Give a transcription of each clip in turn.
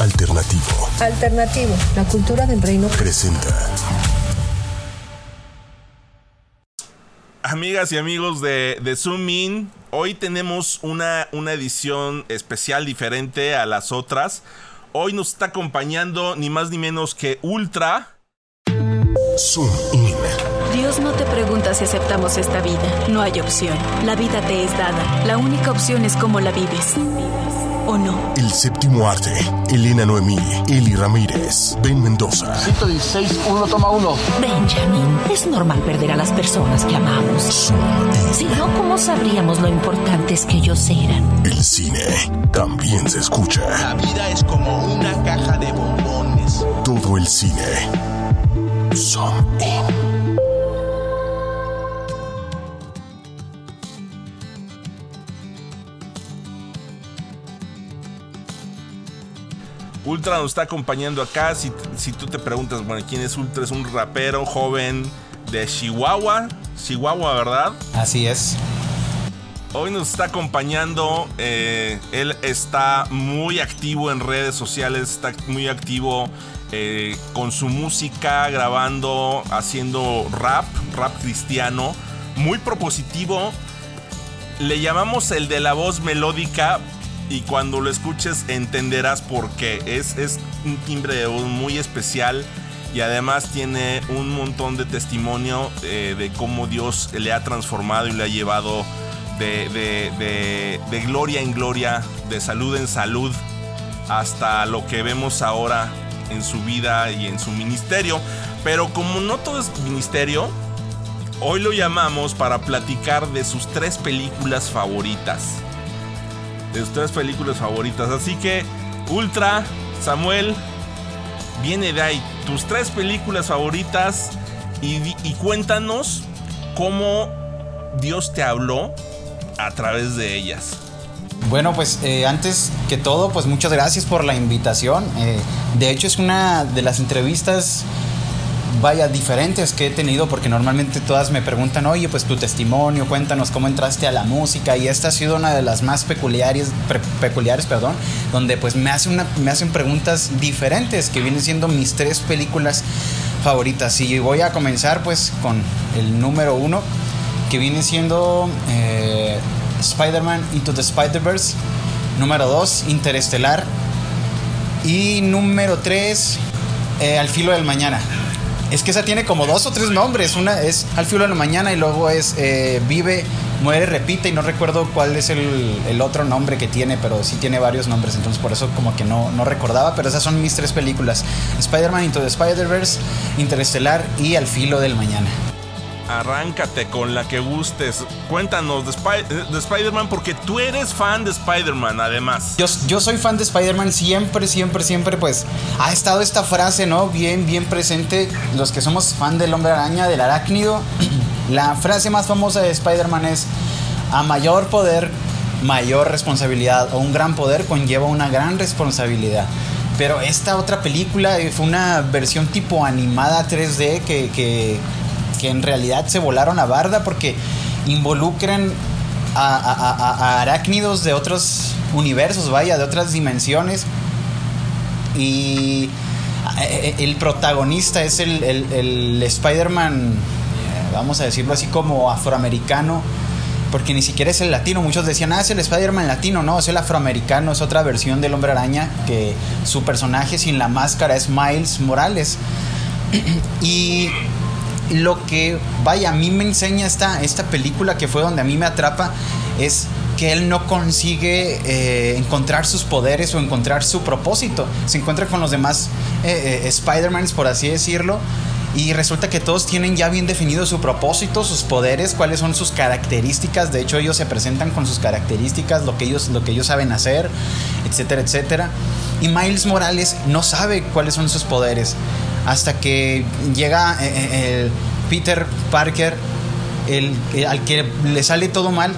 Alternativo. Alternativo, la cultura del reino. Presenta. Amigas y amigos de, de Zoom In, hoy tenemos una, una edición especial diferente a las otras. Hoy nos está acompañando ni más ni menos que Ultra. Zoom In. Dios no te pregunta si aceptamos esta vida. No hay opción. La vida te es dada. La única opción es cómo la vives. ¿O no? El séptimo arte. Elena Noemí. Eli Ramírez. Ben Mendoza. 116, uno toma uno. Benjamin, es normal perder a las personas que amamos. Zoom In. Si no, ¿cómo sabríamos lo importantes que ellos eran? El cine también se escucha. La vida es como una caja de bombones. Todo el cine. Zoom In. Ultra nos está acompañando acá. Si, si tú te preguntas, bueno, ¿quién es Ultra? Es un rapero joven de Chihuahua. Chihuahua, ¿verdad? Así es. Hoy nos está acompañando. eh, él está muy activo en redes sociales, está muy activo eh, con su música, grabando, haciendo rap, rap cristiano, muy propositivo. Le llamamos el de la voz melódica y cuando lo escuches entenderás por qué. Es, es un timbre de voz muy especial y además tiene un montón de testimonio eh, de cómo Dios le ha transformado y le ha llevado de, de- de- de gloria en gloria, de salud en salud, hasta lo que vemos ahora en su vida y en su ministerio. Pero como no todo es ministerio, hoy lo llamamos para platicar de sus tres películas favoritas. De tres películas favoritas. Así que, Ultra, Samuel, viene de ahí. Tus tres películas favoritas y cuéntanos cómo Dios te habló a través de ellas. Bueno, pues eh, antes que todo, pues muchas gracias por la invitación. Eh, de hecho, es una de las entrevistas, vaya, diferentes que he tenido, porque normalmente todas me preguntan, oye, pues tu testimonio, cuéntanos cómo entraste a la música, y esta ha sido una de las más peculiares, peculiares, perdón, donde pues me, hace una, me hacen preguntas diferentes, que vienen siendo mis tres películas favoritas. Y voy a comenzar pues con el número uno, que viene siendo eh, Spider-Man Into the Spider-Verse. Número 2, Interestelar. Y número 3, Al filo del mañana. Es que esa tiene como dos o tres nombres. Una es Al filo del mañana y luego es eh, Vive, Muere, Repite. Y no recuerdo cuál es el, el otro nombre que tiene, pero sí tiene varios nombres. Entonces por eso como que no, no recordaba. Pero esas son mis tres películas. Spider-Man Into the Spider-Verse, Interestelar y Al filo del mañana. Arráncate con la que gustes. Cuéntanos de, Spider-Man porque tú eres fan de Spider-Man además. Yo, soy fan de Spider-Man siempre, siempre, siempre, pues ha estado esta frase, ¿no? Bien, bien presente. Los que somos fan del hombre araña, del arácnido. La frase más famosa de Spider-Man es, a mayor poder, mayor responsabilidad. O un gran poder conlleva una gran responsabilidad. Pero esta otra película fue una versión tipo animada 3D que, que, que en realidad se volaron a barda porque involucran a, arácnidos de otros universos, vaya, de otras dimensiones. Y eh, el protagonista es el, el- el Spider-Man, eh, vamos a decirlo así como afroamericano, porque ni siquiera es el latino. Muchos decían, ah, es el Spider-Man latino, no, es el afroamericano, es otra versión del hombre araña, que su personaje sin la máscara es Miles Morales. y lo que, vaya, a mí me enseña esta, esta película que fue donde a mí me atrapa es que él no consigue eh, encontrar sus poderes o encontrar su propósito. Se encuentra con los demás eh, eh, Spider-Mans, por así decirlo. Y resulta que todos tienen ya bien definido su propósito, sus poderes, cuáles son sus características. De hecho, ellos se presentan con sus características, lo que ellos, lo que ellos saben hacer, etcétera, etcétera. Y Miles Morales no sabe cuáles son sus poderes. Hasta que llega eh, eh, el Peter Parker, el, al que le sale todo mal.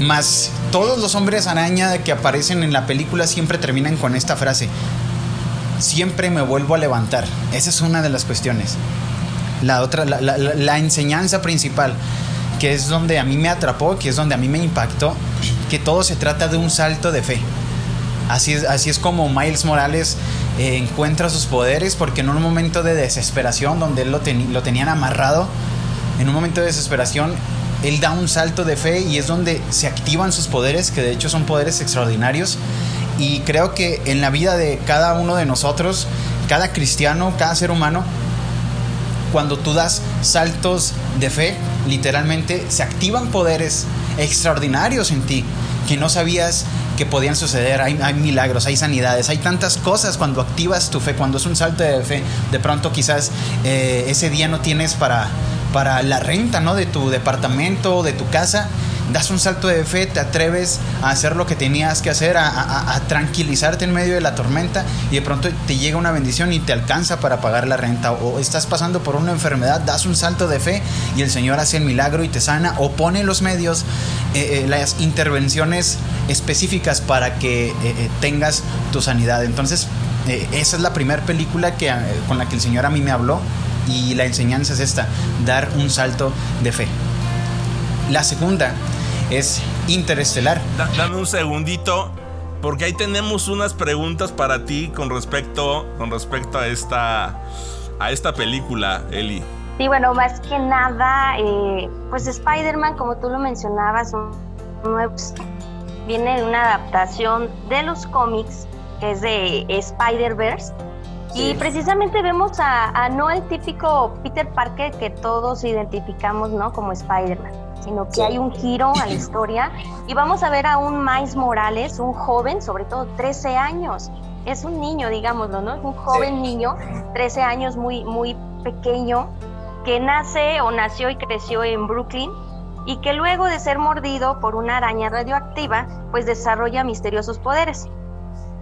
Más todos los hombres araña que aparecen en la película siempre terminan con esta frase. Siempre me vuelvo a levantar. Esa es una de las cuestiones. La otra, la- la enseñanza principal, que es donde a mí me atrapó, que es donde a mí me impactó, que todo se trata de un salto de fe. Así es, así es como Miles Morales eh, encuentra sus poderes, porque en un momento de desesperación, donde él lo, lo tenían amarrado, en un momento de desesperación, él da un salto de fe y es donde se activan sus poderes, que de hecho son poderes extraordinarios. Y creo que en la vida de cada uno de nosotros, cada cristiano, cada ser humano, cuando tú das saltos de fe, literalmente se activan poderes extraordinarios en ti que no sabías que podían suceder. Hay, milagros, hay sanidades, hay tantas cosas cuando activas tu fe, cuando es un salto de fe. De pronto quizás eh, ese día no tienes para, para la renta ¿no? de tu departamento, de tu casa das un salto de fe, te atreves a hacer lo que tenías que hacer, a, tranquilizarte en medio de la tormenta y de pronto te llega una bendición y te alcanza para pagar la renta o estás pasando por una enfermedad, das un salto de fe y el Señor hace el milagro y te sana o pone los medios, eh, eh, las intervenciones específicas para que eh, tengas tu sanidad. Entonces, esa es la primera película que, con la que el Señor a mí me habló y la enseñanza es esta, dar un salto de fe. La segunda es Interestelar. dame un segundito, porque ahí tenemos unas preguntas para ti con respecto, con respecto a esta, a esta película, Eli. Sí, bueno, más que nada, eh, pues Spider-Man, como tú lo mencionabas, viene de una adaptación de los cómics, que es de Spider-Verse. Y precisamente vemos a, a, no el típico Peter Parker que todos identificamos, ¿no? Como Spider-Man sino que hay un giro a la historia y vamos a ver a un Miles Morales, un joven, sobre todo 13 años. Es un niño, digámoslo, ¿no? Es un joven niño, 13 años, muy, muy pequeño, que nace o nació y creció en Brooklyn y que luego de ser mordido por una araña radioactiva, pues desarrolla misteriosos poderes.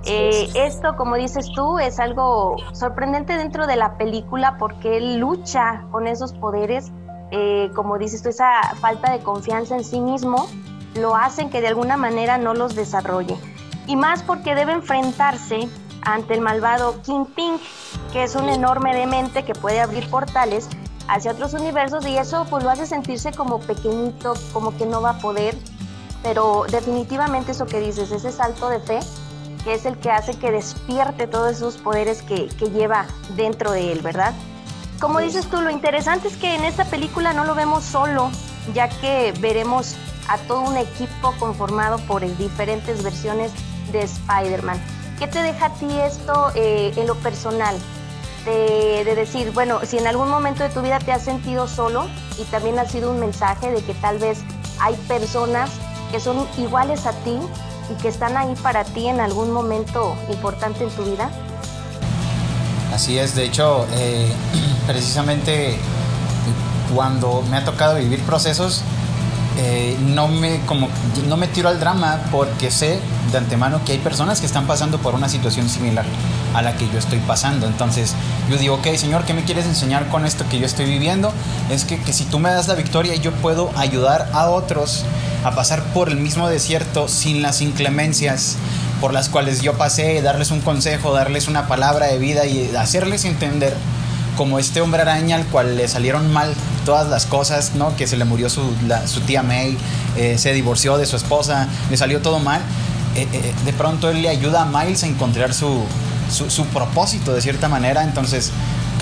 Eh, esto, como dices tú, es algo sorprendente dentro de la película porque él lucha con esos poderes eh, como dices tú, esa falta de confianza en sí mismo, lo hacen que de alguna manera no los desarrolle. Y más porque debe enfrentarse ante el malvado King Ping, que es un enorme demente que puede abrir portales hacia otros universos y eso pues lo hace sentirse como pequeñito, como que no va a poder, pero definitivamente eso que dices, ese salto de fe, que es el que hace que despierte todos esos poderes que, que lleva dentro de él, ¿verdad? Como dices tú, lo interesante es que en esta película no lo vemos solo, ya que veremos a todo un equipo conformado por diferentes versiones de Spider-Man. ¿Qué te deja a ti esto eh, en lo personal? De, de, decir, bueno, si en algún momento de tu vida te has sentido solo y también ha sido un mensaje de que tal vez hay personas que son iguales a ti y que están ahí para ti en algún momento importante en tu vida. Así es, de hecho, eh, precisamente cuando me ha tocado vivir procesos, eh, no, me, como, no me tiro al drama porque sé de antemano que hay personas que están pasando por una situación similar a la que yo estoy pasando. Entonces yo digo, ok, Señor, ¿qué me quieres enseñar con esto que yo estoy viviendo? Es que, que si tú me das la victoria, yo puedo ayudar a otros a pasar por el mismo desierto sin las inclemencias por las cuales yo pasé, darles un consejo, darles una palabra de vida y hacerles entender como este hombre araña al cual le salieron mal todas las cosas, ¿no? Que se le murió su, su tía May, eh, se divorció de su esposa, le salió todo mal. Eh, eh, de pronto él le ayuda a Miles a encontrar su, su, su propósito de cierta manera. Entonces,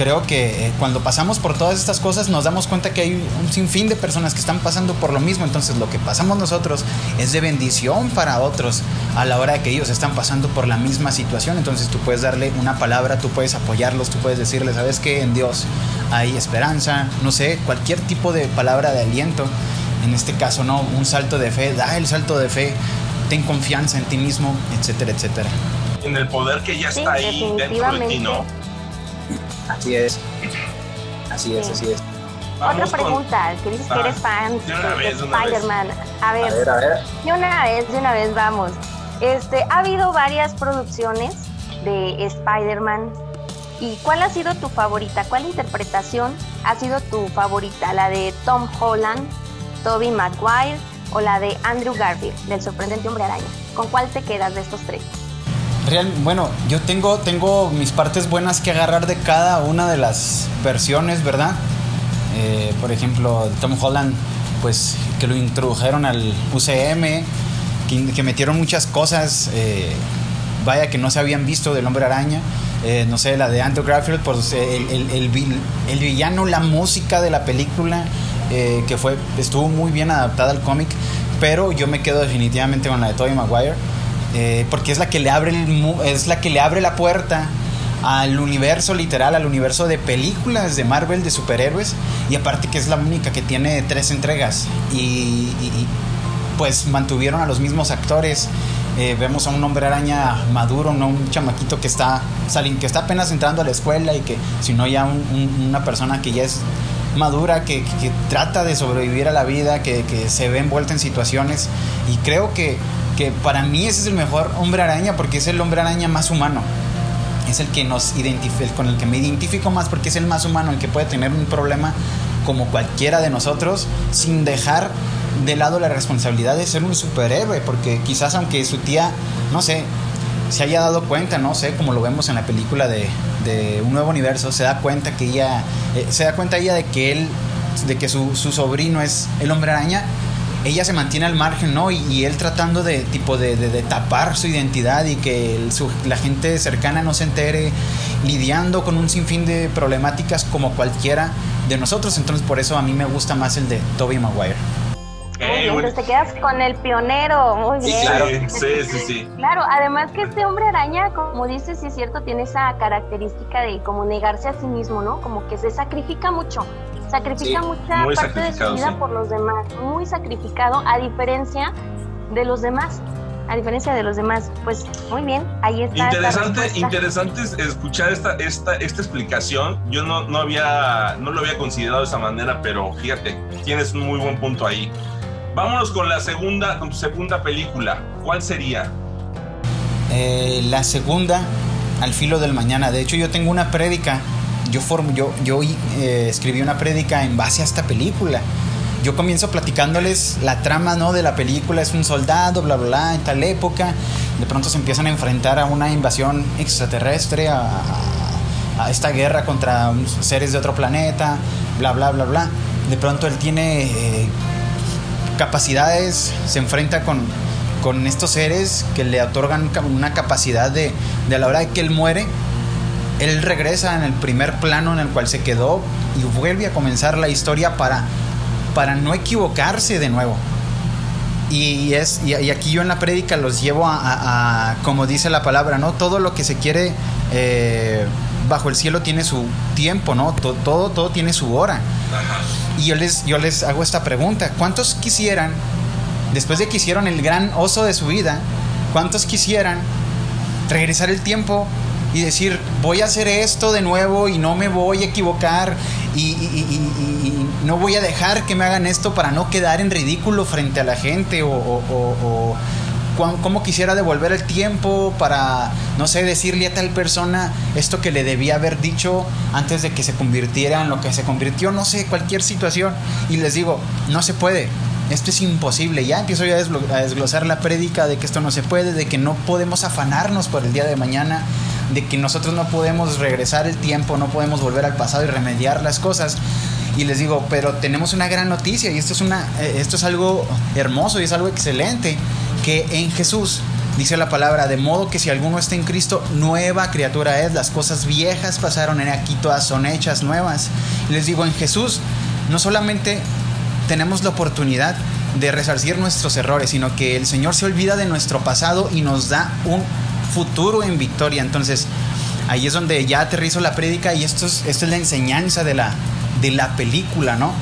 creo que eh, cuando pasamos por todas estas cosas nos damos cuenta que hay un sinfín de personas que están pasando por lo mismo. Entonces lo que pasamos nosotros es de bendición para otros a la hora de que ellos están pasando por la misma situación. Entonces tú puedes darle una palabra, tú puedes apoyarlos, tú puedes decirles, sabes que en Dios hay esperanza, no sé, cualquier tipo de palabra de aliento. En este caso, no, un salto de fe, da el salto de fe, ten confianza en ti mismo, etcétera, etcétera. En el poder que ya está ahí dentro de ti, ¿no? Así es. Así es, así es. Otra pregunta, que dices que eres fan de, Spider-Man. A ver, a ver, De una vez, de una vez, vamos. Este, ha habido varias producciones de Spider-Man. ¿Y cuál ha sido tu favorita? ¿Cuál interpretación ha sido tu favorita? ¿La de Tom Holland, Tobey Maguire o la de Andrew Garfield, del sorprendente hombre araña? ¿Con cuál te quedas de estos tres? Bueno, yo tengo, tengo mis partes buenas que agarrar de cada una de las versiones, ¿verdad? Eh, por ejemplo, Tom Holland, pues que lo introdujeron al UCM, que, metieron muchas cosas, eh, vaya que no se habían visto del Hombre Araña. Eh, no sé, la de Andrew Garfield, pues el villano, la música de la película, eh, que fue, estuvo muy bien adaptada al cómic, pero yo me quedo definitivamente con la de Tobey Maguire, eh, porque es la que le abre el, es la que le abre la puerta al universo literal, al universo de películas de Marvel de superhéroes y aparte que es la única que tiene tres entregas y, y pues mantuvieron a los mismos actores eh, vemos a un hombre araña maduro, no un chamaquito que está, que está apenas entrando a la escuela y que, sino ya una persona que ya es madura, que, trata de sobrevivir a la vida, que, se ve envuelta en situaciones. Y creo que, que para mí ese es el mejor hombre araña porque es el hombre araña más humano. Es el que nos identifica, con el que me identifico más porque es el más humano, el que puede tener un problema como cualquiera de nosotros sin dejar de lado la responsabilidad de ser un superhéroe, porque quizás aunque su tía, no sé, se haya dado cuenta, no sé, como lo vemos en la película de, Un Nuevo Universo, se da cuenta que ella, eh, se da cuenta ella de que él, de que su, sobrino es el hombre araña, ella se mantiene al margen, ¿no? Y, él tratando de, tipo, de, tapar su identidad y que la gente cercana no se entere, lidiando con un sinfín de problemáticas como cualquiera de nosotros. Entonces, por eso a mí me gusta más el de Toby Maguire. Muy bien, te quedas con el pionero, muy bien. Claro, sí, sí, sí. Claro, además que este hombre araña, como dices, sí es cierto, tiene esa característica de como negarse a sí mismo, ¿no? Como que se sacrifica mucho, sacrifica mucha parte de su vida por los demás, muy sacrificado, a diferencia de los demás a diferencia de los demás. Pues muy bien, ahí está. Interesante, interesante escuchar esta, esta, esta explicación. Yo no, no, había, no lo había considerado de esa manera, pero fíjate, tienes un muy buen punto ahí. Vámonos con la segunda, con tu segunda película. ¿Cuál sería? Eh, la segunda, Al filo del mañana. De hecho, yo tengo una prédica. Yo, yo, yo eh, escribí una prédica en base a esta película. Yo comienzo platicándoles la trama ¿no? de la película. Es un soldado, bla, bla, bla, en tal época. De pronto se empiezan a enfrentar a una invasión extraterrestre, a, a esta guerra contra seres de otro planeta, bla, bla, bla, bla. De pronto él tiene eh, capacidades, se enfrenta con, con estos seres que le otorgan una capacidad de, de a la hora de que él muere, él regresa en el primer plano en el cual se quedó y vuelve a comenzar la historia para, para no equivocarse de nuevo. Y, es, y, aquí yo en la prédica los llevo a, como dice la palabra, ¿no? Todo lo que se quiere eh, bajo el cielo tiene su tiempo, ¿no? Todo, todo, todo tiene su hora. Y yo les, yo les hago esta pregunta. ¿Cuántos quisieran, después de que hicieron el gran oso de su vida, cuántos quisieran regresar el tiempo y decir, voy a hacer esto de nuevo y no me voy a equivocar y, no voy a dejar que me hagan esto para no quedar en ridículo frente a la gente o cómo quisiera devolver el tiempo para, no sé, decirle a tal persona esto que le debía haber dicho antes de que se convirtiera en lo que se convirtió, no sé, cualquier situación. Y les digo, no se puede. Esto es imposible. Ya empiezo yo a desglosar la prédica de que esto no se puede, de que no podemos afanarnos por el día de mañana, de que nosotros no podemos regresar el tiempo, no podemos volver al pasado y remediar las cosas y les digo, pero tenemos una gran noticia y esto es, una, eh, esto es algo hermoso y es algo excelente que en Jesús dice la palabra, de modo que si alguno está en Cristo, nueva criatura es, las cosas viejas pasaron, en aquí todas son hechas nuevas. Les digo, en Jesús no solamente tenemos la oportunidad de resarcir nuestros errores, sino que el Señor se olvida de nuestro pasado y nos da un futuro en victoria. Entonces, ahí es donde ya aterrizo la prédica y esto es, esto es la enseñanza de la, de la película, ¿no?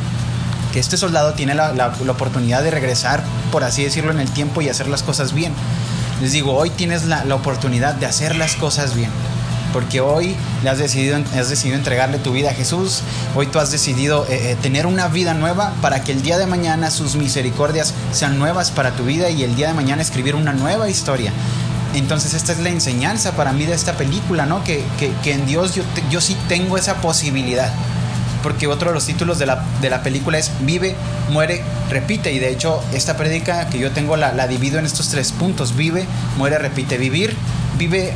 que este soldado tiene la, oportunidad de regresar, por así decirlo, en el tiempo y hacer las cosas bien. Les digo, hoy tienes la, oportunidad de hacer las cosas bien. Porque hoy le has decidido, has decidido entregarle tu vida a Jesús. Hoy tú has decidido eh, eh, tener una vida nueva para que el día de mañana sus misericordias sean nuevas para tu vida y el día de mañana escribir una nueva historia. Entonces esta es la enseñanza para mí de esta película, ¿no? Que, en Dios yo, yo sí tengo esa posibilidad porque otro de los títulos de la, de la película es Vive, muere, repite. Y de hecho, esta prédica que yo tengo la, la divido en estos tres puntos: Vive, muere, repite. Vivir, vive,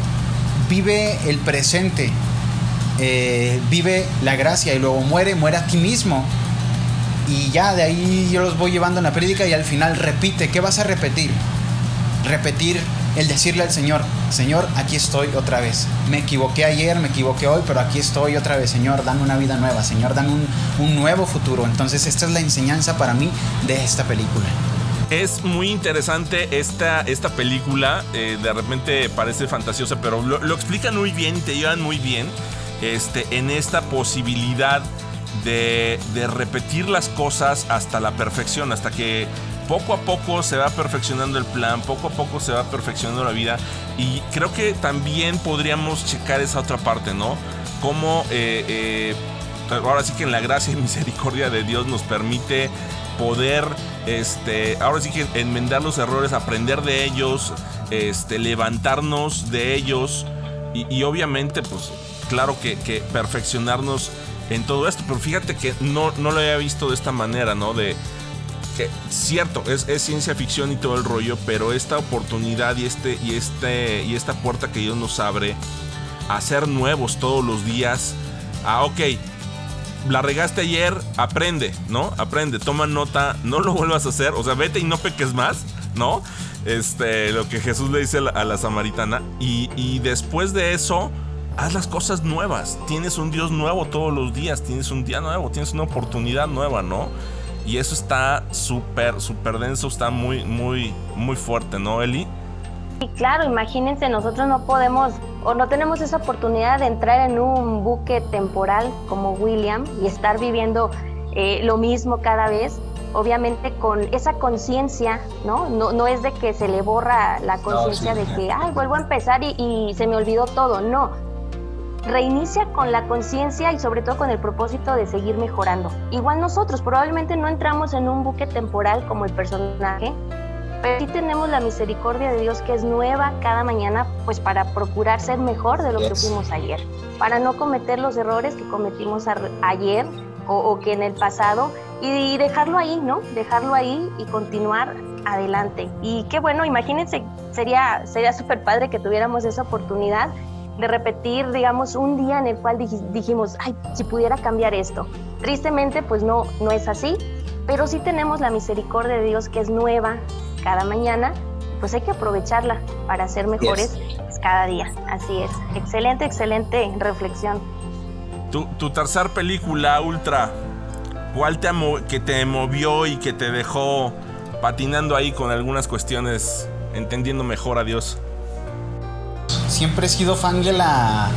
vive el presente, eh, vive la gracia y luego muere, muere a ti mismo. Y ya de ahí yo los voy llevando en la prédica y al final repite. ¿Qué vas a repetir? Repetir el decirle al Señor, Señor, aquí estoy otra vez. Me equivoqué ayer, me equivoqué hoy, pero aquí estoy otra vez, Señor, dame una vida nueva, Señor, dame un, un nuevo futuro. Entonces esta es la enseñanza para mí de esta película. Es muy interesante esta, esta película. eh, de repente parece fantasiosa, pero lo, explican muy bien te llevan muy bien este, en esta posibilidad de, de repetir las cosas hasta la perfección, hasta que poco a poco se va perfeccionando el plan, poco a poco se va perfeccionando la vida. Y creo que también podríamos checar esa otra parte, ¿no? Cómo eh, eh, ahora sí que en la gracia y misericordia de Dios nos permite poder, este, ahora sí que enmendar los errores, aprender de ellos, este, levantarnos de ellos y, obviamente, pues, claro que, que, perfeccionarnos en todo esto. Pero fíjate que no, no lo había visto de esta manera, ¿no? De que cierto, es, es ciencia ficción y todo el rollo, pero esta oportunidad y este, y este, y esta puerta que Dios nos abre a ser nuevos todos los días. Ah, ok, la regaste ayer, aprende, ¿no? Aprende, toma nota, no lo vuelvas a hacer, o sea, vete y no peques más, ¿no? Este, lo que Jesús le dice a la, a la samaritana. Y, y, después de eso, haz las cosas nuevas. Tienes un Dios nuevo todos los días, tienes un día nuevo, tienes una oportunidad nueva, ¿no? Y eso está súper, súper denso, está muy, muy, muy fuerte, ¿no, Eli? Y claro, imagínense, nosotros no podemos o no tenemos esa oportunidad de entrar en un buque temporal como William y estar viviendo eh, lo mismo cada vez. Obviamente con esa conciencia, ¿no? ¿no? No es de que se le borra la conciencia no, sí, de que, ay, vuelvo a empezar y, y se me olvidó todo. No, reinicia con la conciencia y sobre todo con el propósito de seguir mejorando. Igual nosotros probablemente no entramos en un buque temporal como el personaje, pero sí tenemos la misericordia de Dios que es nueva cada mañana, pues para procurar ser mejor de lo yes. que fuimos ayer, para no cometer los errores que cometimos ayer o, o que en el pasado y, y dejarlo ahí, ¿no? Dejarlo ahí y continuar adelante. Y qué bueno, imagínense, sería sería súper padre que tuviéramos esa oportunidad de repetir, digamos, un día en el cual dijimos, ay, si pudiera cambiar esto. Tristemente, pues no, no es así, pero sí tenemos la misericordia de Dios que es nueva cada mañana, pues hay que aprovecharla para ser mejores yes. cada día. Así es. Excelente, excelente reflexión. Tu, tu tercer película, Ultra, ¿cuál te que te movió y que te dejó patinando ahí con algunas cuestiones, entendiendo mejor a Dios? Siempre he sido fan de la.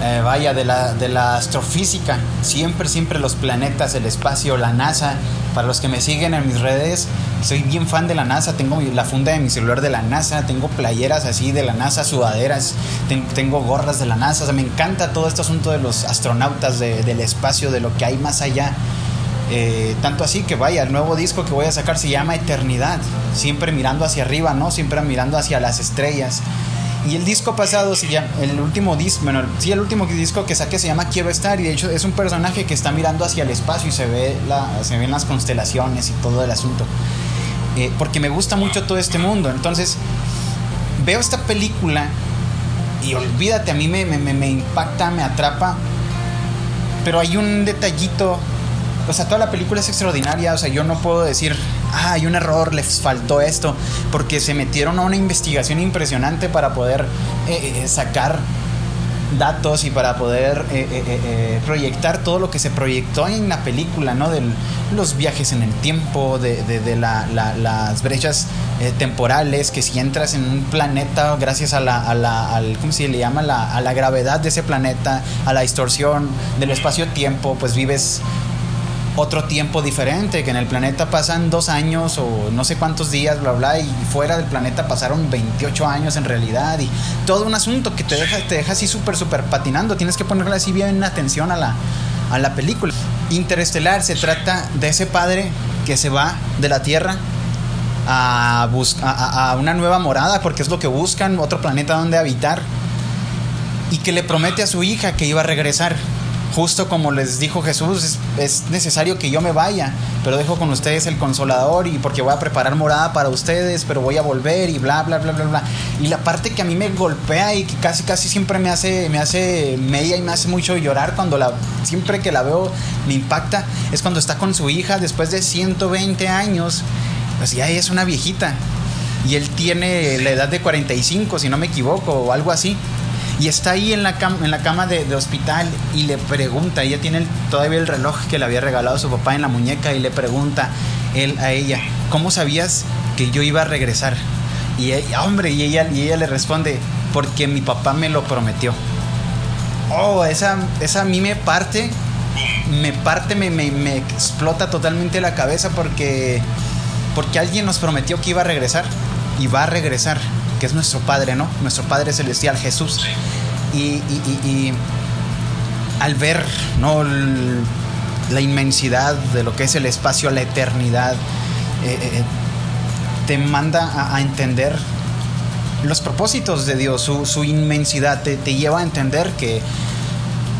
Eh, vaya, de la, de la astrofísica. Siempre, siempre los planetas, el espacio, la NASA. Para los que me siguen en mis redes, soy bien fan de la NASA. Tengo la funda de mi celular de la NASA. Tengo playeras así de la NASA, sudaderas. Ten, tengo gorras de la NASA. O sea, me encanta todo este asunto de los astronautas, de, del espacio, de lo que hay más allá. Eh, tanto así que vaya, el nuevo disco que voy a sacar se llama Eternidad. Siempre mirando hacia arriba, ¿no? Siempre mirando hacia las estrellas. Y el disco pasado, se llama, el último disco, bueno, sí, el último disco que saqué se llama Quiero estar y de hecho es un personaje que está mirando hacia el espacio y se ve la, se ven las constelaciones y todo el asunto. Eh, porque me gusta mucho todo este mundo. Entonces, veo esta película y olvídate, a mí me, me, me impacta, me atrapa. Pero hay un detallito o sea, toda la película es extraordinaria. O sea, yo no puedo decir, ah, hay un error, les faltó esto. Porque se metieron a una investigación impresionante para poder eh, eh, sacar datos y para poder eh, proyectar todo lo que se proyectó en la película, ¿no? De los viajes en el tiempo, de, de, de la, la, las brechas temporales, que si entras en un planeta gracias a la, ¿cómo se le llama? La, a la gravedad de ese planeta, a la distorsión del espacio-tiempo, pues vives otro tiempo diferente, que en el planeta pasan dos años o no sé cuántos días, bla, bla, y fuera del planeta pasaron 28 años en realidad, y todo un asunto que te deja, te deja así súper, súper patinando, tienes que ponerle así bien atención a la, a la película. Interestelar se trata de ese padre que se va de la Tierra a, a, a una nueva morada, porque es lo que buscan, otro planeta donde habitar, y que le promete a su hija que iba a regresar justo como les dijo Jesús, es, es, necesario que yo me vaya, pero dejo con ustedes el consolador y porque voy a preparar morada para ustedes, pero voy a volver y bla, bla, bla, bla, bla. Y la parte que a mí me golpea y que casi, casi siempre me hace, me hace media y me hace mucho llorar cuando la, siempre que la veo me impacta, es cuando está con su hija después de 120 años, pues ya es una viejita. y él tiene la edad de 45, si no me equivoco, o algo así. Y está ahí en la cama, en la cama de, hospital y le pregunta, ella tiene todavía el reloj que le había regalado su papá en la muñeca y le pregunta él a ella, ¿cómo sabías que yo iba a regresar? Y hombre, y ella, y ella le responde, porque mi papá me lo prometió. Oh, esa, esa a mí me parte, me parte, me, me, me explota totalmente la cabeza porque, porque alguien nos prometió que iba a regresar y va a regresar que es nuestro Padre, ¿no? Nuestro Padre Celestial, Jesús. Y, al ver, ¿no? la inmensidad de lo que es el espacio, la eternidad, eh, eh, te manda a, entender los propósitos de Dios, su, inmensidad, te, te, lleva a entender que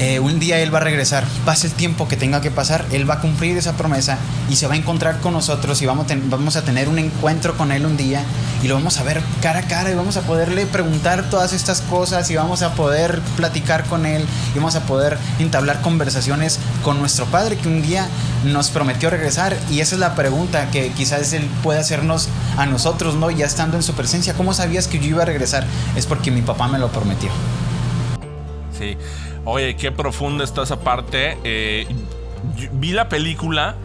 eh, un día Él va a regresar, pase el tiempo que tenga que pasar, Él va a cumplir esa promesa y se va a encontrar con nosotros y vamos, a tener un encuentro con Él un día y lo vamos a ver cara a cara y vamos a poderle preguntar todas estas cosas y vamos a poder platicar con Él y vamos a poder entablar conversaciones con nuestro Padre que un día nos prometió regresar y esa es la pregunta que quizás Él puede hacernos a nosotros, ¿no? Ya estando en su presencia, ¿cómo sabías que yo iba a regresar? Es porque mi papá me lo prometió. Sí. Oye, qué profunda está esa parte. Eh, vi la película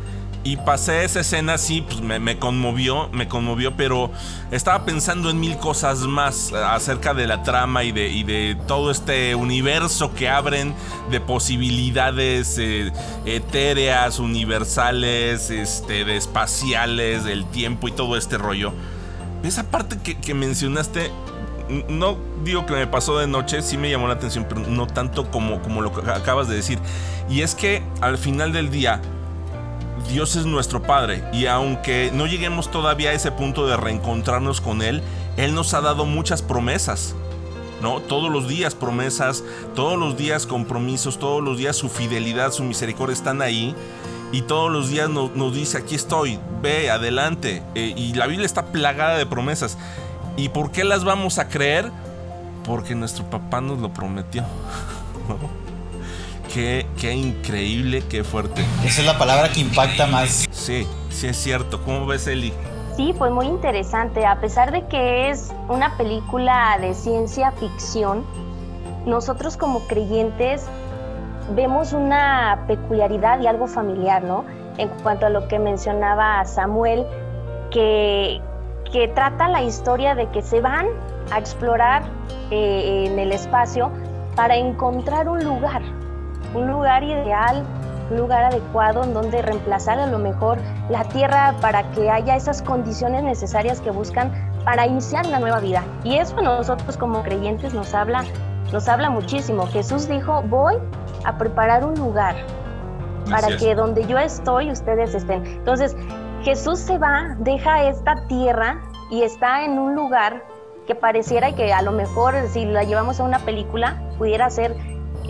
y pasé esa escena así, pues me, conmovió, me conmovió, pero estaba pensando en mil cosas más acerca de la trama y de, todo este universo que abren de posibilidades eh, etéreas, universales, este, de espaciales, del tiempo y todo este rollo. Esa parte que mencionaste no digo que me pasó de noche, sí me llamó la atención, pero no tanto como, como lo que acabas de decir. Y es que al final del día, Dios es nuestro Padre y aunque no lleguemos todavía a ese punto de reencontrarnos con Él, Él nos ha dado muchas promesas. ¿no? Todos los días promesas, todos los días compromisos, todos los días su fidelidad, su misericordia están ahí. Y todos los días nos, dice, aquí estoy, ve, adelante. Eh, y la Biblia está plagada de promesas. ¿Y por qué las vamos a creer? Porque nuestro papá nos lo prometió. qué, qué increíble, qué fuerte. Esa es la palabra que impacta más. Sí, sí es cierto. ¿Cómo ves, Eli? Sí, fue muy interesante. A pesar de que es una película de ciencia ficción, nosotros como creyentes vemos una peculiaridad y algo familiar, ¿no? En cuanto a lo que mencionaba Samuel, que, que trata la historia de que se van a explorar eh, en el espacio para encontrar un lugar, un lugar ideal, un lugar adecuado en donde reemplazar a lo mejor la Tierra para que haya esas condiciones necesarias que buscan para iniciar una nueva vida. Y eso a nosotros como creyentes nos habla, nos habla muchísimo. Jesús dijo, voy a preparar un lugar para que donde yo estoy ustedes estén. Entonces, Jesús se va, deja esta tierra y está en un lugar que pareciera que a lo mejor si la llevamos a una película pudiera ser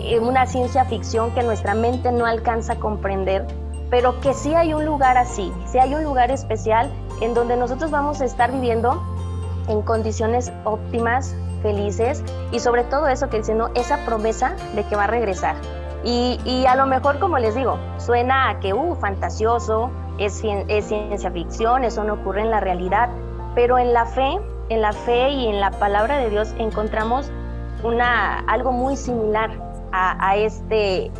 eh, una ciencia ficción que nuestra mente no alcanza a comprender, pero que sí hay un lugar así, sí hay un lugar especial en donde nosotros vamos a estar viviendo en condiciones óptimas, felices y sobre todo eso que dice, esa promesa de que va a regresar. Y, y a lo mejor, como les digo, suena a que, uh, fantasioso, es, ciencia ficción, eso no ocurre en la realidad, pero en la fe, en la fe y en la palabra de Dios encontramos una, algo muy similar a, este,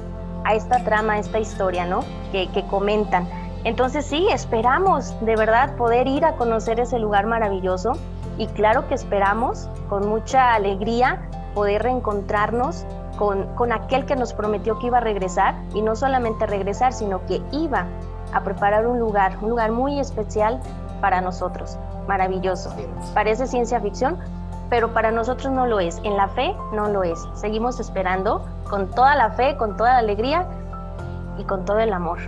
a esta trama, a esta historia, ¿no? Que, que comentan. Entonces sí, esperamos de verdad poder ir a conocer ese lugar maravilloso y claro que esperamos con mucha alegría poder reencontrarnos con, con, aquel que nos prometió que iba a regresar y no solamente regresar, sino que iba a preparar un lugar, un lugar muy especial para nosotros. Maravilloso. Parece ciencia ficción, pero para nosotros no lo es. En la fe no lo es. Seguimos esperando con toda la fe, con toda la alegría y con todo el amor.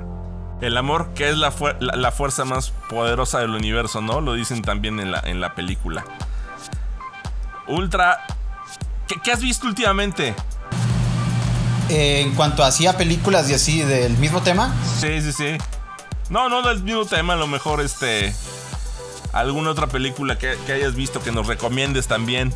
El amor que es la, la, fuerza más poderosa del universo, ¿no? Lo dicen también en la, en la película. Ultra, ¿qué, has visto últimamente? Eh, en cuanto hacía películas y así del mismo tema. Sí, sí, sí. No, no del mismo tema, a lo mejor este. ¿Alguna otra película que, hayas visto que nos recomiendes también?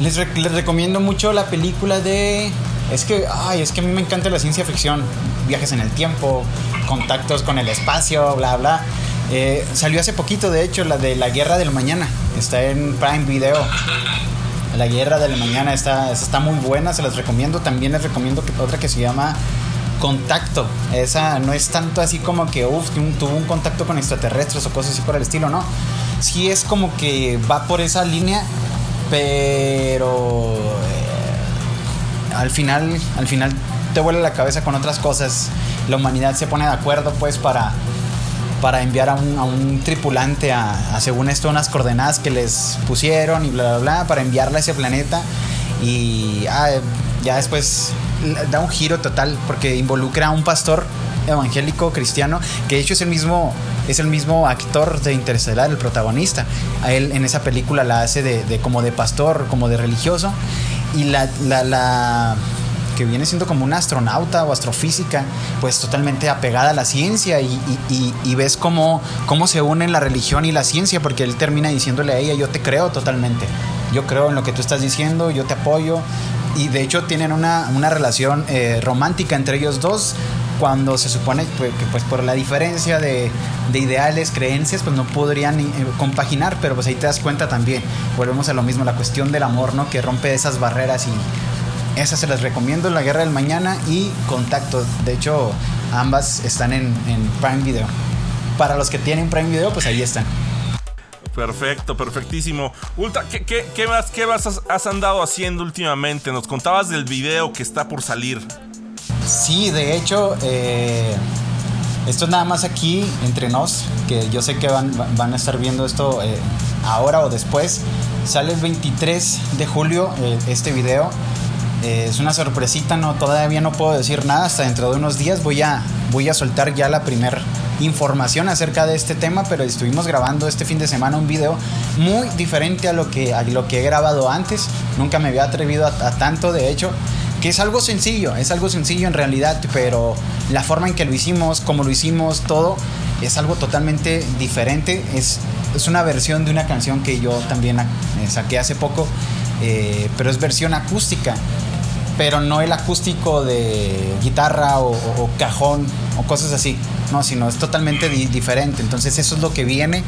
Les, recomiendo mucho la película de. Es que, ay, es que a mí me encanta la ciencia ficción. Viajes en el tiempo, contactos con el espacio, bla, bla. Eh, salió hace poquito, de hecho, la de La Guerra del Mañana. Está en Prime Video. La Guerra del Mañana está, está muy buena, se las recomiendo. También les recomiendo que, otra que se llama Contacto. Esa no es tanto así como que uf, tuvo un contacto con extraterrestres o cosas así por el estilo, no. Sí es como que va por esa línea, pero eh, al final, al final te vuela la cabeza con otras cosas. La humanidad se pone de acuerdo pues para para enviar a un, tripulante a, según esto, unas coordenadas que les pusieron y bla, bla, bla, para enviarla a ese planeta. Y ah, ya después da un giro total porque involucra a un pastor evangélico cristiano que de hecho es el mismo es el mismo actor de Interestelar el protagonista. A él en esa película la hace de, como de pastor como de religioso y la, la que viene siendo como una astronauta o astrofísica, pues totalmente apegada a la ciencia y, ves cómo, cómo se unen la religión y la ciencia, porque él termina diciéndole a ella, yo te creo totalmente, yo creo en lo que tú estás diciendo, yo te apoyo, y de hecho tienen una, relación eh, romántica entre ellos dos, cuando se supone que pues por la diferencia de, ideales, creencias, pues no podrían eh, compaginar, pero pues ahí te das cuenta también, volvemos a lo mismo, la cuestión del amor, ¿no? Que rompe esas barreras y esas se las recomiendo, La Guerra del Mañana y Contacto. De hecho, ambas están en, Prime Video. Para los que tienen Prime Video, pues ahí están. Perfecto, perfectísimo. Ultra, ¿qué, más, qué has, andado haciendo últimamente? Nos contabas del video que está por salir. Sí, de hecho, eh, esto es nada más aquí entre nos, que yo sé que van, van a estar viendo esto eh, ahora o después. Sale el 23 de julio eh, este video. Eh, es una sorpresita, no, todavía no puedo decir nada. Hasta dentro de unos días voy a, voy a soltar ya la primera información acerca de este tema, pero estuvimos grabando este fin de semana un video muy diferente a lo que, a lo que he grabado antes. Nunca me había atrevido a, tanto, de hecho, que es algo sencillo, es algo sencillo en realidad, pero la forma en que lo hicimos, como lo hicimos, todo, es algo totalmente diferente. Es, es una versión de una canción que yo también eh, saqué hace poco, eh, pero es versión acústica pero no el acústico de guitarra o, cajón o cosas así, no, sino es totalmente diferente. Entonces eso es lo que viene.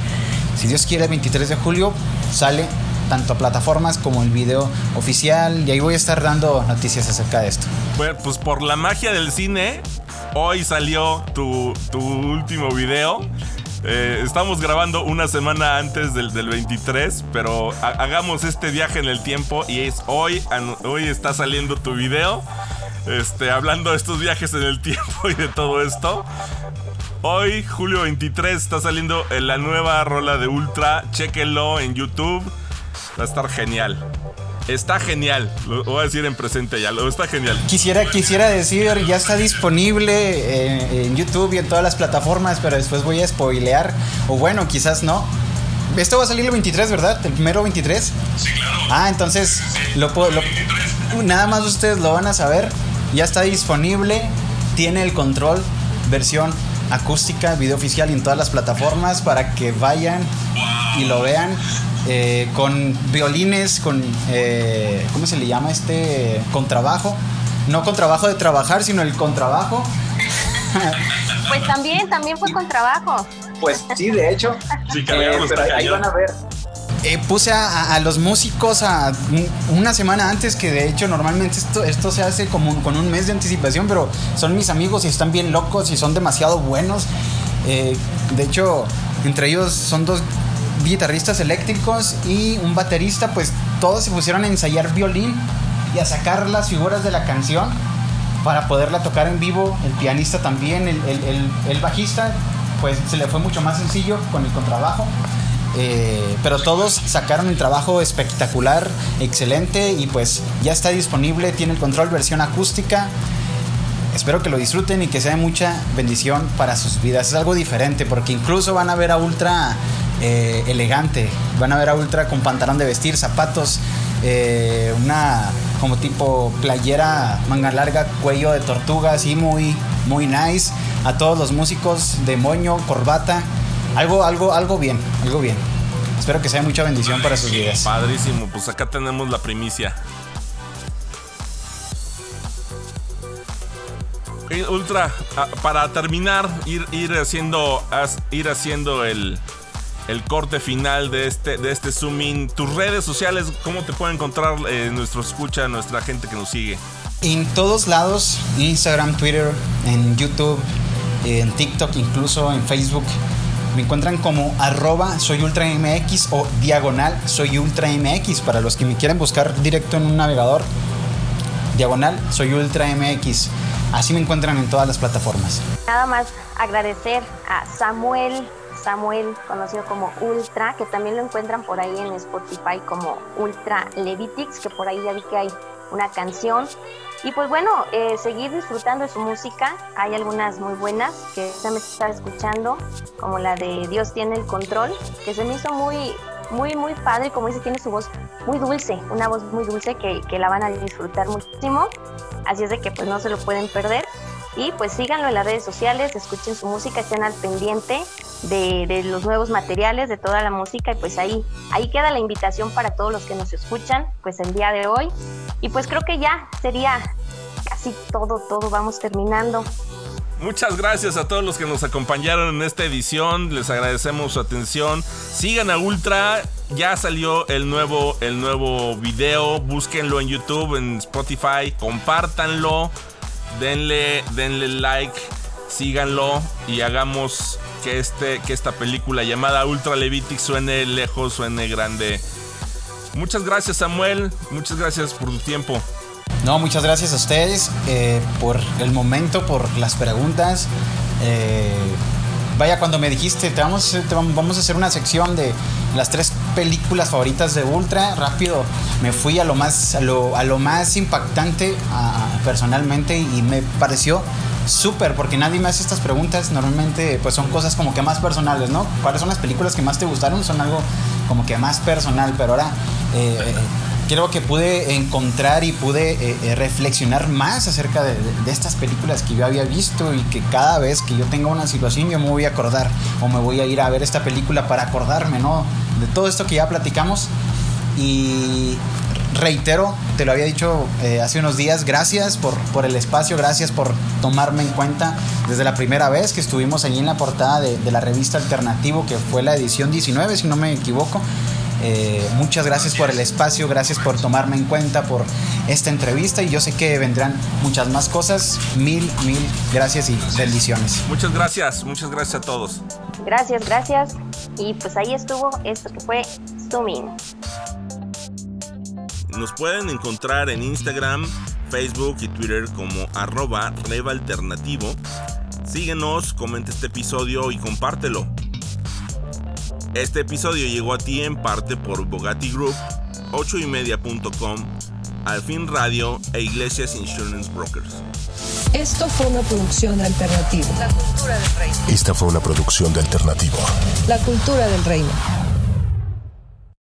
Si Dios quiere, el 23 de julio sale tanto a plataformas como el video oficial y ahí voy a estar dando noticias acerca de esto. Bueno, pues por la magia del cine, hoy salió tu, tu último video eh, estamos grabando una semana antes del, 23, pero hagamos este viaje en el tiempo y es hoy, hoy está saliendo tu video. Este, hablando de estos viajes en el tiempo y de todo esto. Hoy, julio 23, está saliendo la nueva rola de Ultra. Chequenlo en YouTube. Va a estar genial. Está genial. Lo voy a decir en presente ya. Lo está genial. Quisiera, quisiera decir, ya está disponible eh, en, YouTube y en todas las plataformas, pero después voy a spoilear. O bueno, quizás no. Esto va a salir el 23, ¿verdad? El primero 23. Sí, claro. Ah, entonces lo puedo. nada más ustedes lo van a saber. Ya está disponible. Tiene el control, versión acústica, video oficial en todas las plataformas para que vayan y lo vean. Eh, con violines, con, eh, ¿cómo se le llama este? Contrabajo. No con trabajo de trabajar, sino el contrabajo. Pues también, también fue con trabajo. Pues sí, de hecho. Sí, eh, pero ahí van a ver. puse a, los músicos a una semana antes, que de hecho normalmente esto, esto se hace como con un mes de anticipación, pero son mis amigos y están bien locos y son demasiado buenos. de hecho, entre ellos son dos guitarristas eléctricos y un baterista, pues todos se pusieron a ensayar violín y a sacar las figuras de la canción para poderla tocar en vivo. El pianista también, el, bajista, pues se le fue mucho más sencillo con el contrabajo. Eh, pero todos sacaron el trabajo espectacular, excelente y pues ya está disponible, tiene el control versión acústica. Espero que lo disfruten y que sea mucha bendición para sus vidas. Es algo diferente porque incluso van a ver a Ultra eh, elegante. Van a ver a Ultra con pantalón de vestir, zapatos, eh, una como tipo playera manga larga, cuello de tortuga, así muy, muy nice. A todos los músicos de moño, corbata, algo, algo, algo bien, algo bien. Espero que sea mucha bendición para sus vidas. Padrísimo, pues acá tenemos la primicia. Ultra, ah, para terminar, ir, ir haciendo, ir haciendo el, el corte final de este, de este Zoom In. Tus redes sociales, ¿cómo te puede encontrar eh, nuestro escucha, nuestra gente que nos sigue? En todos lados, Instagram, Twitter, en YouTube, en TikTok, incluso en Facebook. Me encuentran como arroba soy ultra MX o diagonal soy ultra MX para los que me quieren buscar directo en un navegador. Diagonal soy ultra MX. Así me encuentran en todas las plataformas. Nada más agradecer a Samuel, Samuel conocido como Ultra, que también lo encuentran por ahí en Spotify como Ultra Levitix, que por ahí ya vi que hay una canción. Y pues bueno, eh, seguir disfrutando de su música. Hay algunas muy buenas que ya me estaba escuchando, como la de Dios tiene el control, que se me hizo muy, muy, muy padre. Como dice, tiene su voz muy dulce, una voz muy dulce que, que la van a disfrutar muchísimo. Así es de que pues no se lo pueden perder. Y pues síganlo en las redes sociales, escuchen su música, estén al pendiente de, los nuevos materiales, de toda la música y pues ahí, ahí queda la invitación para todos los que nos escuchan pues el día de hoy. Y pues creo que ya sería casi todo, todo, vamos terminando. Muchas gracias a todos los que nos acompañaron en esta edición. Les agradecemos su atención. Sigan a Ultra. Ya salió el nuevo, el nuevo video. Búsquenlo en YouTube, en Spotify. Compártanlo denle, denle like, síganlo y hagamos que, este, que esta película llamada Ultra Levitic suene lejos, suene grande. Muchas gracias Samuel, muchas gracias por tu tiempo. No, muchas gracias a ustedes eh, por el momento, por las preguntas. Eh, vaya, cuando me dijiste, te vamos, vamos a hacer una sección de las tres películas favoritas de Ultra, rápido me fui a lo más, a lo, a lo más impactante personalmente y me pareció súper, porque nadie me hace estas preguntas. Normalmente, pues son cosas como que más personales, ¿no? ¿Cuáles son las películas que más te gustaron? Son algo como que más personal, pero ahora eh, eh, creo que pude encontrar y pude eh, reflexionar más acerca de, de, estas películas que yo había visto y que cada vez que yo tenga una situación yo me voy a acordar o me voy a ir a ver esta película para acordarme, ¿no? De todo esto que ya platicamos. Y reitero, te lo había dicho eh, hace unos días, gracias por, por, el espacio, gracias por tomarme en cuenta desde la primera vez que estuvimos allí en la portada de, la revista Alternativo, que fue la edición 19, si no me equivoco. Eh, muchas gracias por el espacio, gracias por tomarme en cuenta por esta entrevista y yo sé que vendrán muchas más cosas. Mil, mil gracias y bendiciones. Muchas gracias, muchas gracias a todos. Gracias, gracias. Y pues ahí estuvo esto que fue Zooming. Nos pueden encontrar en Instagram, Facebook y Twitter como arroba Alternativo. Síguenos, comenta este episodio y compártelo. Este episodio llegó a ti en parte por Bogati Group, 8ymedia.com, Alfin Radio e Iglesias Insurance Brokers. Esto fue una producción de Alternativo. La cultura del reino. Esta fue una producción de Alternativo. La cultura del reino.